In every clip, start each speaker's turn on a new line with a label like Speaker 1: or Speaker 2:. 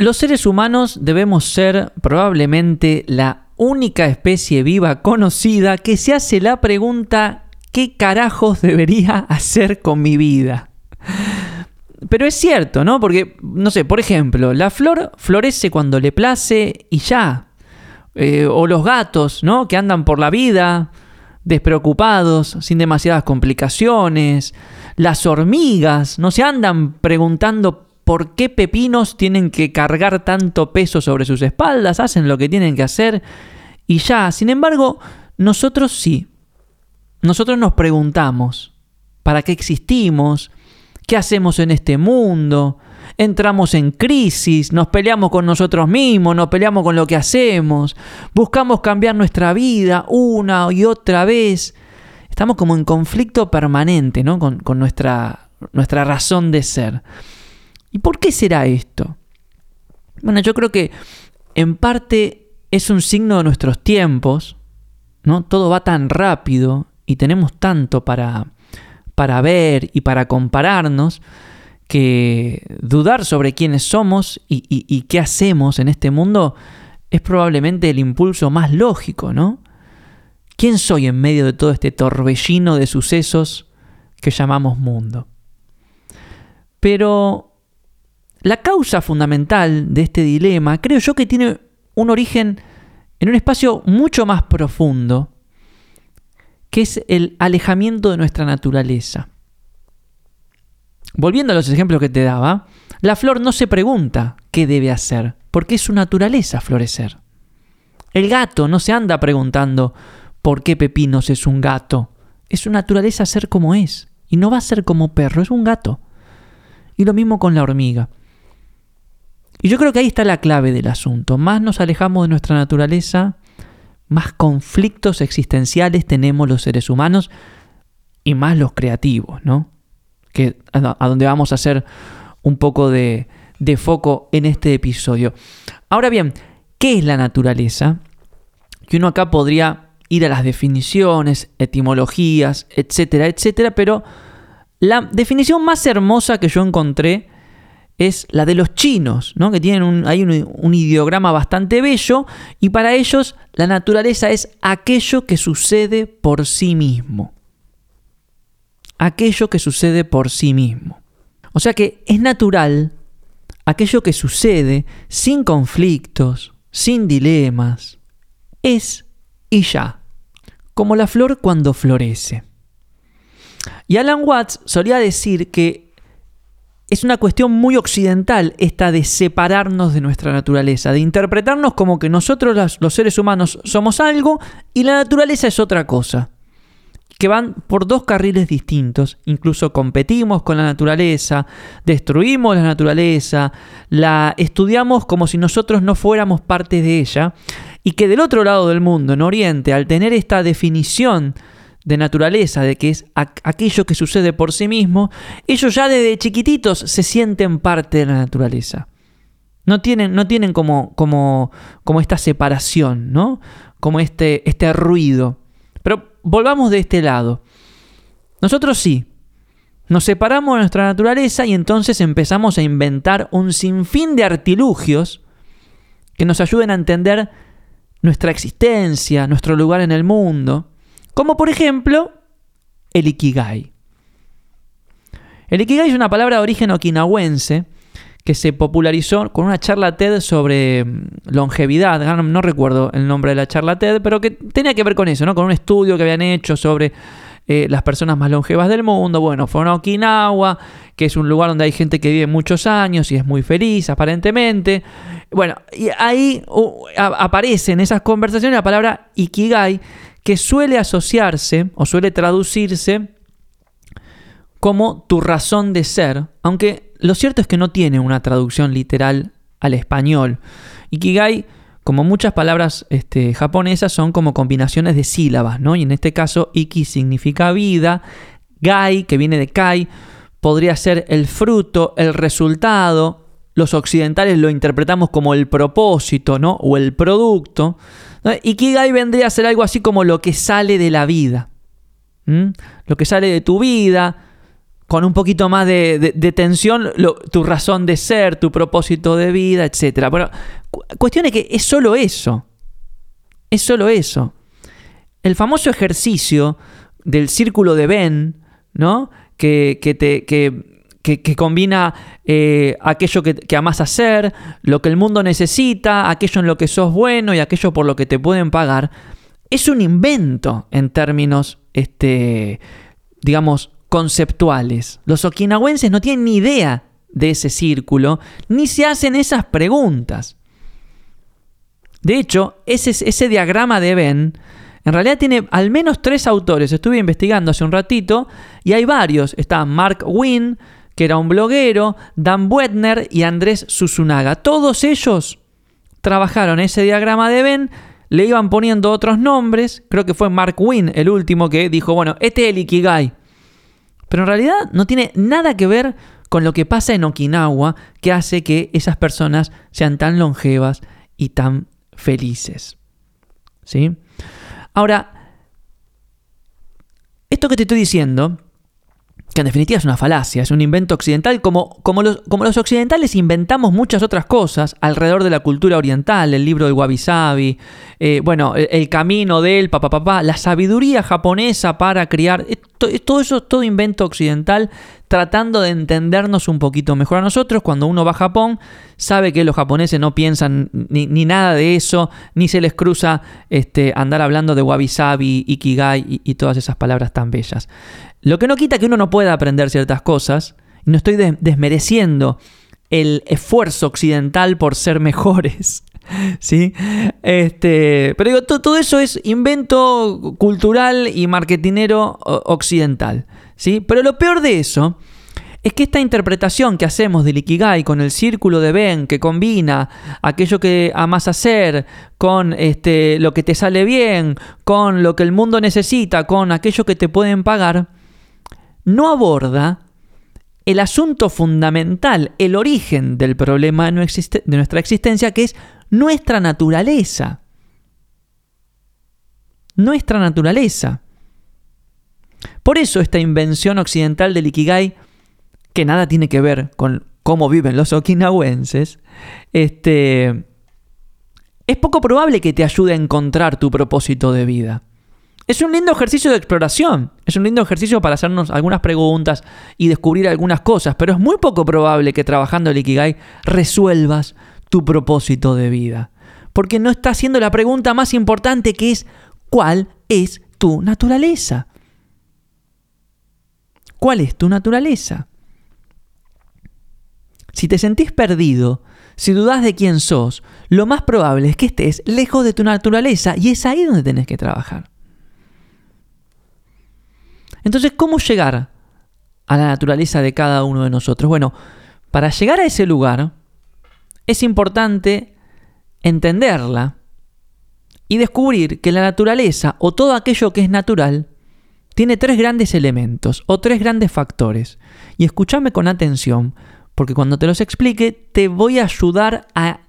Speaker 1: Los seres humanos debemos ser probablemente la única especie viva conocida que se hace la pregunta ¿qué carajos debería hacer con mi vida? Pero es cierto, ¿no? Porque, no sé, por ejemplo, la flor florece cuando le place y ya. Eh, o los gatos, ¿no? Que andan por la vida despreocupados, sin demasiadas complicaciones. Las hormigas no se andan preguntando por qué pepinos tienen que cargar tanto peso sobre sus espaldas, hacen lo que tienen que hacer y ya. Sin embargo, nosotros sí. Nosotros nos preguntamos, ¿para qué existimos? ¿Qué hacemos en este mundo? Entramos en crisis, nos peleamos con nosotros mismos, nos peleamos con lo que hacemos, buscamos cambiar nuestra vida una y otra vez. Estamos como en conflicto permanente ¿no? con, nuestra razón de ser. ¿Y por qué será esto? Bueno, yo creo que en parte es un signo de nuestros tiempos, ¿no? Todo va tan rápido y tenemos tanto para, para ver y para compararnos, que dudar sobre quiénes somos y, qué hacemos en este mundo es probablemente el impulso más lógico, ¿no? ¿Quién soy en medio de todo este torbellino de sucesos que llamamos mundo? Pero la causa fundamental de este dilema creo yo que tiene un origen en un espacio mucho más profundo que es el alejamiento de nuestra naturaleza. Volviendo a los ejemplos que te daba, la flor no se pregunta qué debe hacer, porque es su naturaleza florecer. El gato no se anda preguntando por qué Pepinos es un gato. Es su naturaleza ser como es, y no va a ser como perro, es un gato. Y lo mismo con la hormiga. Y yo creo que ahí está la clave del asunto. Más nos alejamos de nuestra naturaleza, más conflictos existenciales tenemos los seres humanos y más los creativos, ¿no? Que a donde vamos a hacer un poco de, de foco en este episodio. Ahora bien, ¿qué es la naturaleza? Que uno acá podría ir a las definiciones, etimologías, etcétera, etcétera, pero la definición más hermosa que yo encontré es la de los chinos, ¿no? que tienen un, hay un, ideograma bastante bello, y para ellos la naturaleza es aquello que sucede por sí mismo. Aquello que sucede por sí mismo. O sea que es natural aquello que sucede sin conflictos, sin dilemas. Es y ya, como la flor cuando florece. Y Alan Watts solía decir que es una cuestión muy occidental esta de separarnos de nuestra naturaleza, de interpretarnos como que nosotros los seres humanos somos algo y la naturaleza es otra cosa, que van por dos carriles distintos, incluso competimos con la naturaleza, destruimos la naturaleza, la estudiamos como si nosotros no fuéramos parte de ella, y que del otro lado del mundo, en Oriente, al tener esta definición, de naturaleza, de que es aquello que sucede por sí mismo, ellos ya desde chiquititos se sienten parte de la naturaleza. No tienen, no tienen como, como, como esta separación, ¿no? Como este, este ruido. Pero volvamos de este lado. Nosotros sí. Nos separamos de nuestra naturaleza y entonces empezamos a inventar un sinfín de artilugios que nos ayuden a entender nuestra existencia, nuestro lugar en el mundo. Como por ejemplo el Ikigai. El Ikigai es una palabra de origen okinawense que se popularizó con una charla TED sobre mm, longevidad. No, recuerdo el nombre de la charla TED, pero que tenía que ver con eso, ¿no? Con un estudio que habían hecho sobre eh, las personas más longevas del mundo. Bueno, fue a Okinawa, que es un lugar donde hay gente que vive muchos años y es muy feliz, aparentemente. Bueno, y ahí uh, aparece en esas conversaciones la palabra Ikigai, que suele asociarse o suele traducirse como tu razón de ser, aunque lo cierto es que no tiene una traducción literal al español. Ikigai, como muchas palabras este, japonesas, son como combinaciones de sílabas, ¿no? Y en este caso, iki significa vida, gai, que viene de kai, podría ser el fruto, el resultado. Los occidentales lo interpretamos como el propósito, ¿no? O el producto. Ikigai vendría a ser algo así como lo que sale de la vida. Lo que sale de tu vida, con un poquito más de, tensión tu razón de ser, tu propósito de vida, etc. Bueno, cuestión es que es solo eso. Es solo eso. El famoso ejercicio del círculo de Ben, ¿no? Que, te, que, combina eh, aquello que, que amas hacer, lo que el mundo necesita, aquello en lo que sos bueno y aquello por lo que te pueden pagar, es un invento en términos, este, digamos, conceptuales. Los okinawenses no tienen ni idea de ese círculo, ni se hacen esas preguntas. De hecho, ese, ese diagrama de Ben en realidad tiene al menos tres autores. Estuve investigando hace un ratito y hay varios. Está Mark Wynn, que era un bloguero, Dan Buettner y Andrés Susunaga. Todos ellos trabajaron ese diagrama de Ben, le iban poniendo otros nombres. Creo que fue Mark Wynn el último que dijo, bueno, este es el Ikigai. Pero en realidad no tiene nada que ver con lo que pasa en Okinawa que hace que esas personas sean tan longevas y tan felices. ¿Sí? Ahora, esto que te estoy diciendo, en definitiva es una falacia, es un invento occidental, como, los, occidentales inventamos muchas otras cosas alrededor de la cultura oriental, el libro del Wabi Sabi, eh, bueno, el, camino del papá, papá, la sabiduría japonesa para criar, todo eso es todo invento occidental tratando de entendernos un poquito mejor a nosotros. Cuando uno va a Japón, sabe que los japoneses no piensan ni, nada de eso, ni se les cruza este, andar hablando de wabi sabi, ikigai y, todas esas palabras tan bellas. Lo que no quita que uno no pueda aprender ciertas cosas, y no estoy desmereciendo el esfuerzo occidental por ser mejores. ¿Sí? Este, pero digo, todo, eso es invento cultural y marketinero occidental. ¿sí? Pero lo peor de eso es que esta interpretación que hacemos del Ikigai con el círculo de Ben, que combina aquello que amas hacer con este, lo que te sale bien, con lo que el mundo necesita, con aquello que te pueden pagar, no aborda el asunto fundamental, el origen del problema de nuestra existencia, que es nuestra naturaleza. Nuestra naturaleza. Por eso esta invención occidental del Ikigai, que nada tiene que ver con cómo viven los okinawenses, este, es poco probable que te ayude a encontrar tu propósito de vida. Es un lindo ejercicio de exploración, es un lindo ejercicio para hacernos algunas preguntas y descubrir algunas cosas, pero es muy poco probable que trabajando el Ikigai resuelvas tu propósito de vida. Porque no está haciendo la pregunta más importante que es ¿cuál es tu naturaleza? ¿Cuál es tu naturaleza? Si te sentís perdido, si dudas de quién sos, lo más probable es que estés lejos de tu naturaleza y es ahí donde tenés que trabajar. Entonces, ¿cómo llegar a la naturaleza de cada uno de nosotros? Bueno, para llegar a ese lugar es importante entenderla y descubrir que la naturaleza o todo aquello que es natural tiene tres grandes elementos o tres grandes factores. Y escúchame con atención, porque cuando te los explique te voy a ayudar a,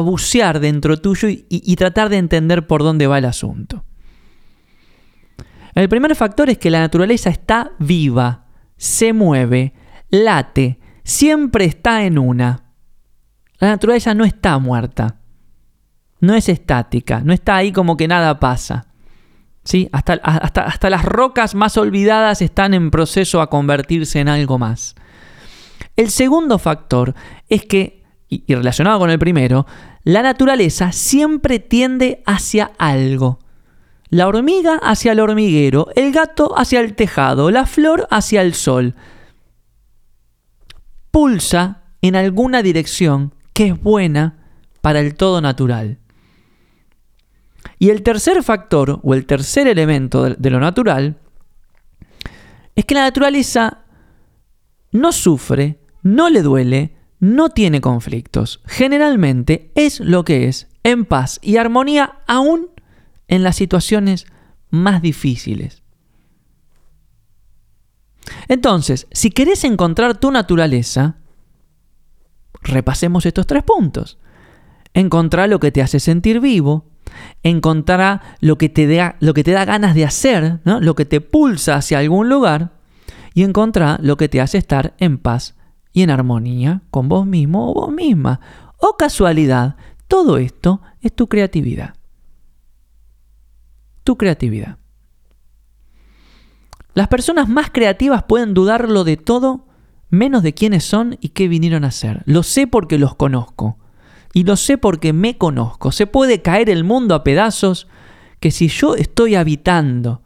Speaker 1: bucear dentro tuyo y, tratar de entender por dónde va el asunto. El primer factor es que la naturaleza está viva, se mueve, late, siempre está en una. La naturaleza no está muerta, no es estática, no está ahí como que nada pasa. Hasta, hasta, las rocas más olvidadas están en proceso a convertirse en algo más. El segundo factor es que, y relacionado con el primero, la naturaleza siempre tiende hacia algo. La hormiga hacia el hormiguero, el gato hacia el tejado, la flor hacia el sol. Pulsa en alguna dirección que es buena para el todo natural. Y el tercer factor, o el tercer elemento de, lo natural, es que la naturaleza no sufre, no le duele, no tiene conflictos. Generalmente es lo que es, en paz y armonía, aún en las situaciones más difíciles. Entonces, si querés encontrar tu naturaleza, repasemos estos tres puntos. Encontrar lo que te hace sentir vivo, encontrará lo que te da, lo que te da ganas de hacer, lo que te pulsa hacia algún lugar, y encontrá lo que te hace estar en paz y en armonía con vos mismo o vos misma. O casualidad, todo esto es tu creatividad. Tu creatividad. Las personas más creativas pueden dudarlo de todo menos de quiénes son y qué vinieron a hacer. Lo sé porque los conozco. Y lo sé porque me conozco. Se puede caer el mundo a pedazos que si yo estoy habitando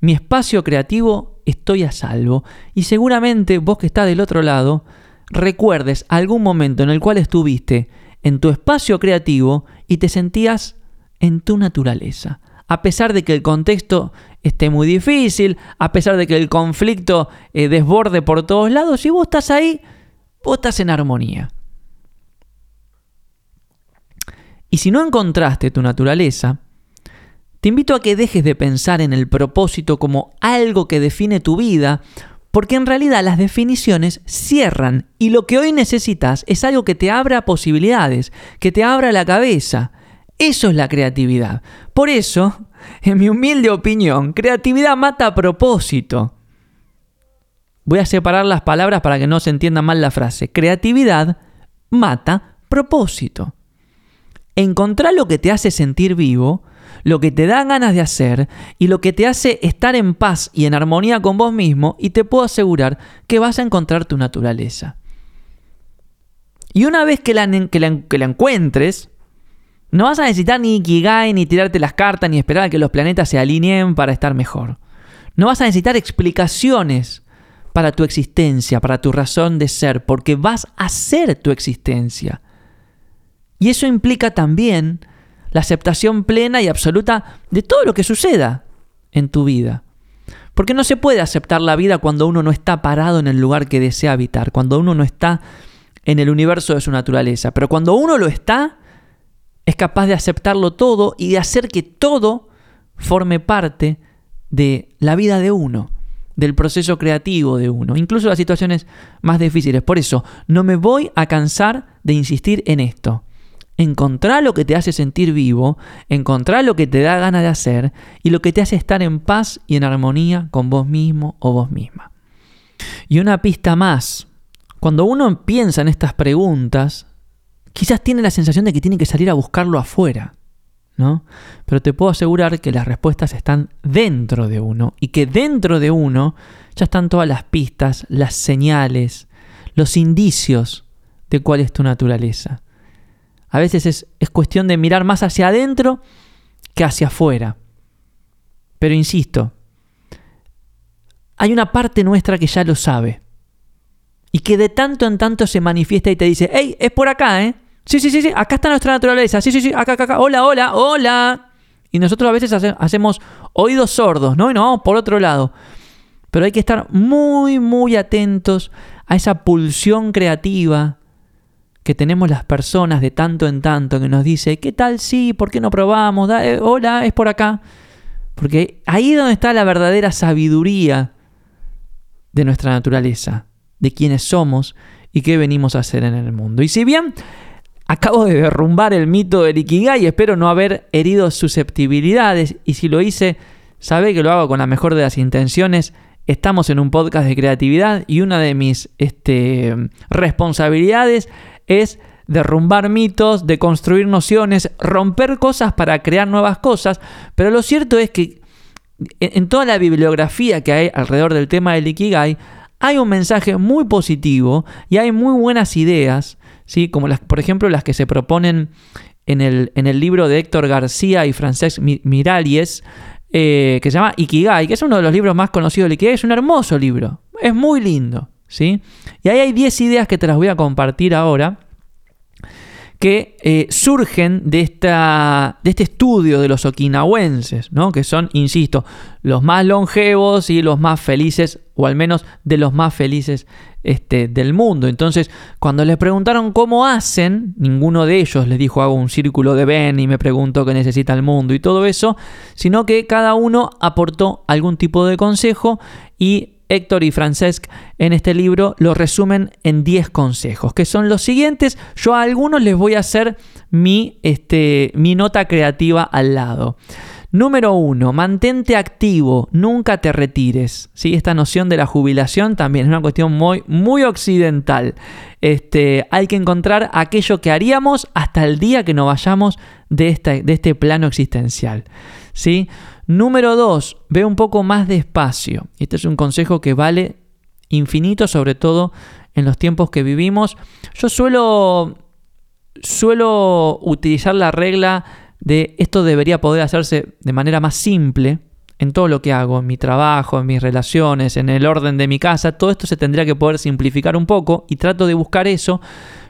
Speaker 1: mi espacio creativo, estoy a salvo. Y seguramente vos que estás del otro lado, recuerdes algún momento en el cual estuviste en tu espacio creativo y te sentías en tu naturaleza. A pesar de que el contexto esté muy difícil, a pesar de que el conflicto eh, desborde por todos lados, si vos estás ahí, vos estás en armonía. Y si no encontraste tu naturaleza, te invito a que dejes de pensar en el propósito como algo que define tu vida, porque en realidad las definiciones cierran y lo que hoy necesitas es algo que te abra posibilidades, que te abra la cabeza. Eso es la creatividad. Por eso, en mi humilde opinión, creatividad mata a propósito. Voy a separar las palabras para que no se entienda mal la frase. Creatividad mata propósito. Encontrar lo que te hace sentir vivo, lo que te da ganas de hacer y lo que te hace estar en paz y en armonía con vos mismo y te puedo asegurar que vas a encontrar tu naturaleza. Y una vez que la, que la encuentres, no vas a necesitar ni Ikigai, ni tirarte las cartas, ni esperar a que los planetas se alineen para estar mejor. No vas a necesitar explicaciones para tu existencia, para tu razón de ser, porque vas a ser tu existencia. Y eso implica también la aceptación plena y absoluta de todo lo que suceda en tu vida. Porque no se puede aceptar la vida cuando uno no está parado en el lugar que desea habitar, cuando uno no está en el universo de su naturaleza. Pero cuando uno lo está, es capaz de aceptarlo todo y de hacer que todo forme parte de la vida de uno, del proceso creativo de uno, incluso las situaciones más difíciles. Por eso, no me voy a cansar de insistir en esto. Encontrar lo que te hace sentir vivo, encontrar lo que te da ganas de hacer y lo que te hace estar en paz y en armonía con vos mismo o vos misma. Y una pista más. Cuando uno piensa en estas preguntas, quizás tiene la sensación de que tiene que salir a buscarlo afuera, ¿no? Pero te puedo asegurar que las respuestas están dentro de uno y que dentro de uno ya están todas las pistas, las señales, los indicios de cuál es tu naturaleza. A veces es, es cuestión de mirar más hacia adentro que hacia afuera. Pero insisto, hay una parte nuestra que ya lo sabe. Y que de tanto en tanto se manifiesta y te dice, hey, es por acá, ¿eh? Sí, sí, sí, sí, acá está nuestra naturaleza. Sí, sí, sí, acá, acá, acá. Hola, hola, hola. Y nosotros a veces hacemos oídos sordos, ¿no? Y nos vamos por otro lado. Pero hay que estar muy, muy atentos a esa pulsión creativa que tenemos las personas de tanto en tanto que nos dice, ¿qué tal sí? ¿Por qué no probamos? Eh, hola, es por acá. Porque ahí es donde está la verdadera sabiduría de nuestra naturaleza, de quiénes somos y qué venimos a hacer en el mundo. Y si bien Acabo de derrumbar el mito del Ikigai espero no haber herido susceptibilidades y si lo hice, sabe que lo hago con la mejor de las intenciones. Estamos en un podcast de creatividad y una de mis este, responsabilidades es derrumbar mitos, de construir nociones, romper cosas para crear nuevas cosas, pero lo cierto es que en toda la bibliografía que hay alrededor del tema del Ikigai, hay un mensaje muy positivo y hay muy buenas ideas ¿sí? como las, por ejemplo las que se proponen en el, en el libro de Héctor García y Francesc Miralles, eh, que se llama Ikigai, que es uno de los libros más conocidos de Ikigai, es un hermoso libro, es muy lindo. ¿sí? Y ahí hay 10 ideas que te las voy a compartir ahora que eh, surgen de, esta, de este estudio de los okinawenses, ¿no? que son, insisto, los más longevos y los más felices, o al menos de los más felices este, del mundo. Entonces, cuando les preguntaron cómo hacen, ninguno de ellos les dijo hago un círculo de Ben y me pregunto qué necesita el mundo y todo eso, sino que cada uno aportó algún tipo de consejo y Héctor y Francesc en este libro lo resumen en 10 consejos, que son los siguientes. Yo a algunos les voy a hacer mi, este, mi nota creativa al lado. Número uno, mantente activo, nunca te retires. ¿sí? Esta noción de la jubilación también es una cuestión muy, muy occidental. Este, hay que encontrar aquello que haríamos hasta el día que nos vayamos de, de este plano existencial. ¿sí? Número dos, ve un poco más despacio. Este es un consejo que vale infinito, sobre todo en los tiempos que vivimos. Yo suelo, suelo utilizar la regla de esto debería poder hacerse de manera más simple en todo lo que hago, en mi trabajo, en mis relaciones, en el orden de mi casa, todo esto se tendría que poder simplificar un poco y trato de buscar eso,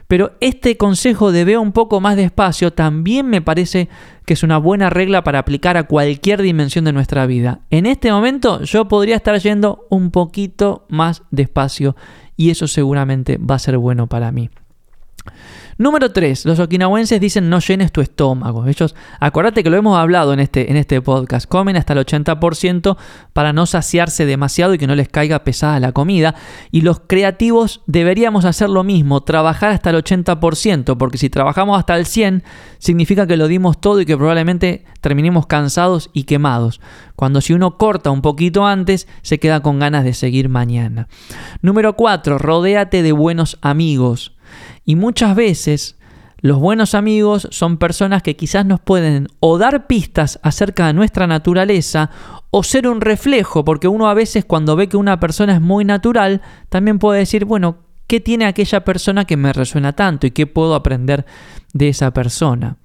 Speaker 1: pero este consejo de ver un poco más despacio también me parece que es una buena regla para aplicar a cualquier dimensión de nuestra vida. En este momento yo podría estar yendo un poquito más despacio y eso seguramente va a ser bueno para mí. Número 3. Los okinawenses dicen no llenes tu estómago. Ellos, acordate que lo hemos hablado en este, en este podcast, comen hasta el 80% para no saciarse demasiado y que no les caiga pesada la comida. Y los creativos deberíamos hacer lo mismo, trabajar hasta el 80%, porque si trabajamos hasta el 100% significa que lo dimos todo y que probablemente terminemos cansados y quemados. Cuando si uno corta un poquito antes, se queda con ganas de seguir mañana. Número 4. Rodéate de buenos amigos. Y muchas veces los buenos amigos son personas que quizás nos pueden o dar pistas acerca de nuestra naturaleza o ser un reflejo, porque uno a veces cuando ve que una persona es muy natural, también puede decir, bueno, ¿qué tiene aquella persona que me resuena tanto y qué puedo aprender de esa persona?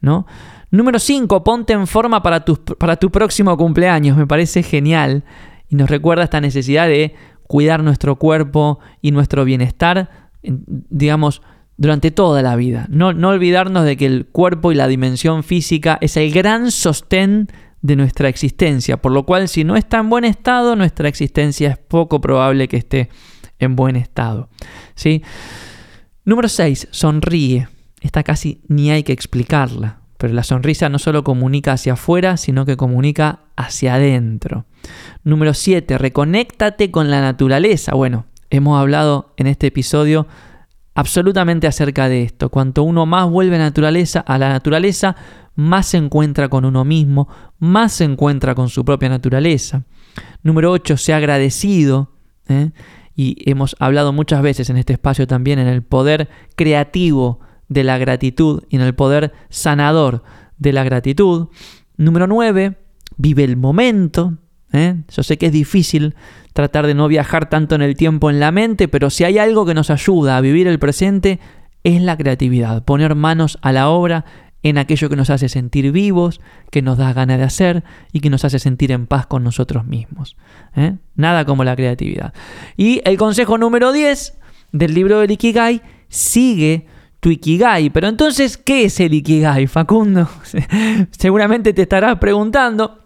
Speaker 1: ¿No? Número 5, ponte en forma para tu, para tu próximo cumpleaños. Me parece genial y nos recuerda esta necesidad de cuidar nuestro cuerpo y nuestro bienestar digamos, durante toda la vida. No, no olvidarnos de que el cuerpo y la dimensión física es el gran sostén de nuestra existencia, por lo cual si no está en buen estado, nuestra existencia es poco probable que esté en buen estado. ¿sí? Número 6. Sonríe. Esta casi ni hay que explicarla, pero la sonrisa no solo comunica hacia afuera, sino que comunica hacia adentro. Número 7. Reconéctate con la naturaleza. Bueno, hemos hablado en este episodio absolutamente acerca de esto. Cuanto uno más vuelve a, naturaleza, a la naturaleza, más se encuentra con uno mismo, más se encuentra con su propia naturaleza. Número 8, sea agradecido. ¿eh? Y hemos hablado muchas veces en este espacio también en el poder creativo de la gratitud y en el poder sanador de la gratitud. Número 9, vive el momento. ¿Eh? Yo sé que es difícil tratar de no viajar tanto en el tiempo en la mente, pero si hay algo que nos ayuda a vivir el presente es la creatividad, poner manos a la obra en aquello que nos hace sentir vivos, que nos da ganas de hacer y que nos hace sentir en paz con nosotros mismos. ¿eh? Nada como la creatividad. Y el consejo número 10 del libro del Ikigai, sigue tu Ikigai. Pero entonces, ¿qué es el Ikigai, Facundo? Seguramente te estarás preguntando.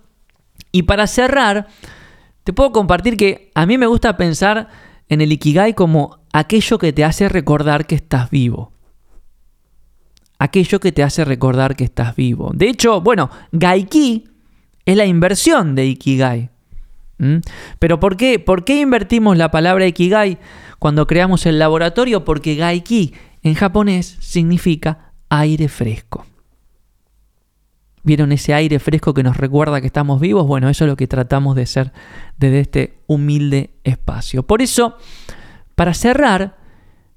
Speaker 1: Y para cerrar, te puedo compartir que a mí me gusta pensar en el Ikigai como aquello que te hace recordar que estás vivo. Aquello que te hace recordar que estás vivo. De hecho, bueno, Gaiki es la inversión de Ikigai. ¿Mm? Pero ¿por qué? ¿por qué invertimos la palabra Ikigai cuando creamos el laboratorio? Porque Gaiki en japonés significa aire fresco. ¿Vieron ese aire fresco que nos recuerda que estamos vivos? Bueno, eso es lo que tratamos de ser desde este humilde espacio. Por eso, para cerrar,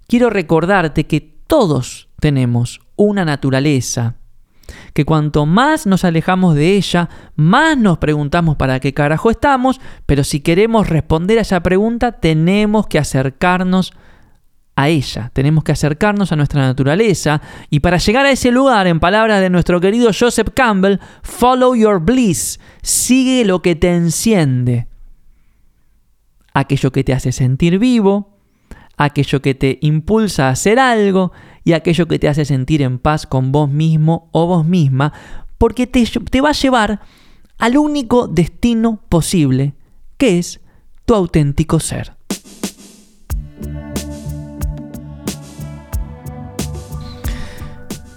Speaker 1: quiero recordarte que todos tenemos una naturaleza, que cuanto más nos alejamos de ella, más nos preguntamos para qué carajo estamos, pero si queremos responder a esa pregunta, tenemos que acercarnos a ella, tenemos que acercarnos a nuestra naturaleza y para llegar a ese lugar, en palabras de nuestro querido Joseph Campbell, follow your bliss, sigue lo que te enciende, aquello que te hace sentir vivo, aquello que te impulsa a hacer algo y aquello que te hace sentir en paz con vos mismo o vos misma, porque te, te va a llevar al único destino posible, que es tu auténtico ser.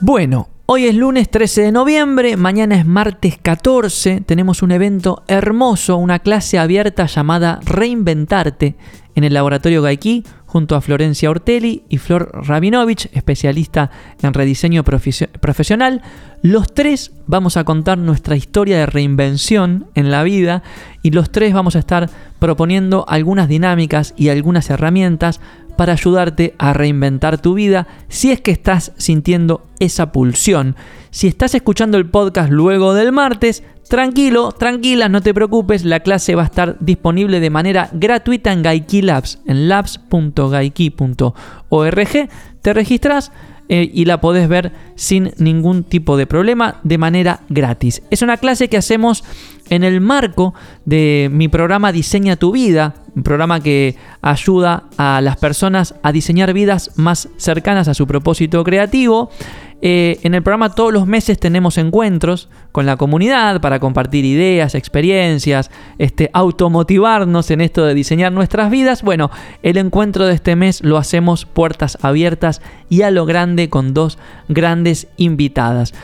Speaker 1: Bueno, hoy es lunes 13 de noviembre, mañana es martes 14, tenemos un evento hermoso, una clase abierta llamada Reinventarte en el laboratorio Gaiki, junto a Florencia Ortelli y Flor Rabinovich, especialista en rediseño profesional. Los tres vamos a contar nuestra historia de reinvención en la vida y los tres vamos a estar proponiendo algunas dinámicas y algunas herramientas para ayudarte a reinventar tu vida si es que estás sintiendo esa pulsión. Si estás escuchando el podcast luego del martes, tranquilo, tranquila, no te preocupes, la clase va a estar disponible de manera gratuita en Gaiki Labs, en labs.gaiki.org. Te registras eh, y la podés ver sin ningún tipo de problema de manera gratis. Es una clase que hacemos en el marco de mi programa Diseña tu vida, un programa que ayuda a las personas a diseñar vidas más cercanas a su propósito creativo. Eh, en el programa todos los meses tenemos encuentros con la comunidad para compartir ideas, experiencias, este, automotivarnos en esto de diseñar nuestras vidas. Bueno, el encuentro de este mes lo hacemos puertas abiertas y a lo grande con dos grandes invitadas.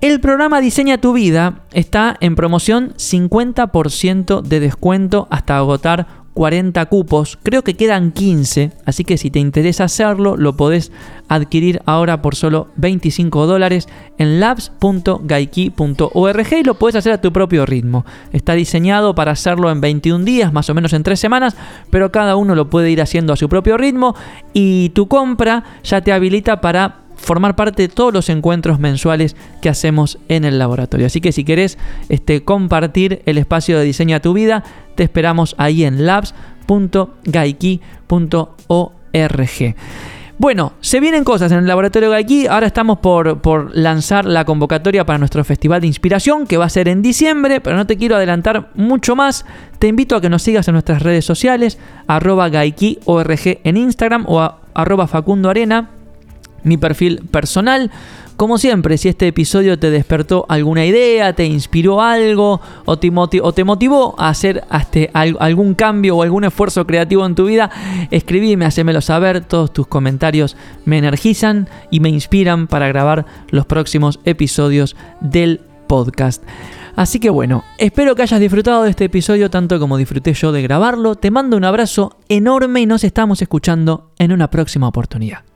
Speaker 1: El programa Diseña tu vida está en promoción 50% de descuento hasta agotar 40 cupos, creo que quedan 15, así que si te interesa hacerlo, lo podés adquirir ahora por solo 25 dólares en labs.gaiki.org y lo puedes hacer a tu propio ritmo. Está diseñado para hacerlo en 21 días, más o menos en 3 semanas, pero cada uno lo puede ir haciendo a su propio ritmo y tu compra ya te habilita para formar parte de todos los encuentros mensuales que hacemos en el laboratorio. Así que si querés este, compartir el espacio de diseño a tu vida, te esperamos ahí en labs.gaiki.org. Bueno, se vienen cosas en el laboratorio Gaiki. Ahora estamos por, lanzar la convocatoria para nuestro festival de inspiración, que va a ser en diciembre, pero no te quiero adelantar mucho más. Te invito a que nos sigas en nuestras redes sociales, arroba GaikiORG en Instagram o arroba Facundo Arena mi perfil personal. Como siempre, si este episodio te despertó alguna idea, te inspiró algo o te, motivó a hacer este, algún cambio o algún esfuerzo creativo en tu vida, escribime, hacémelo saber. Todos tus comentarios me energizan y me inspiran para grabar los próximos episodios del podcast. Así que bueno, espero que hayas disfrutado de este episodio tanto como disfruté yo de grabarlo. Te mando un abrazo enorme y nos estamos escuchando en una próxima oportunidad.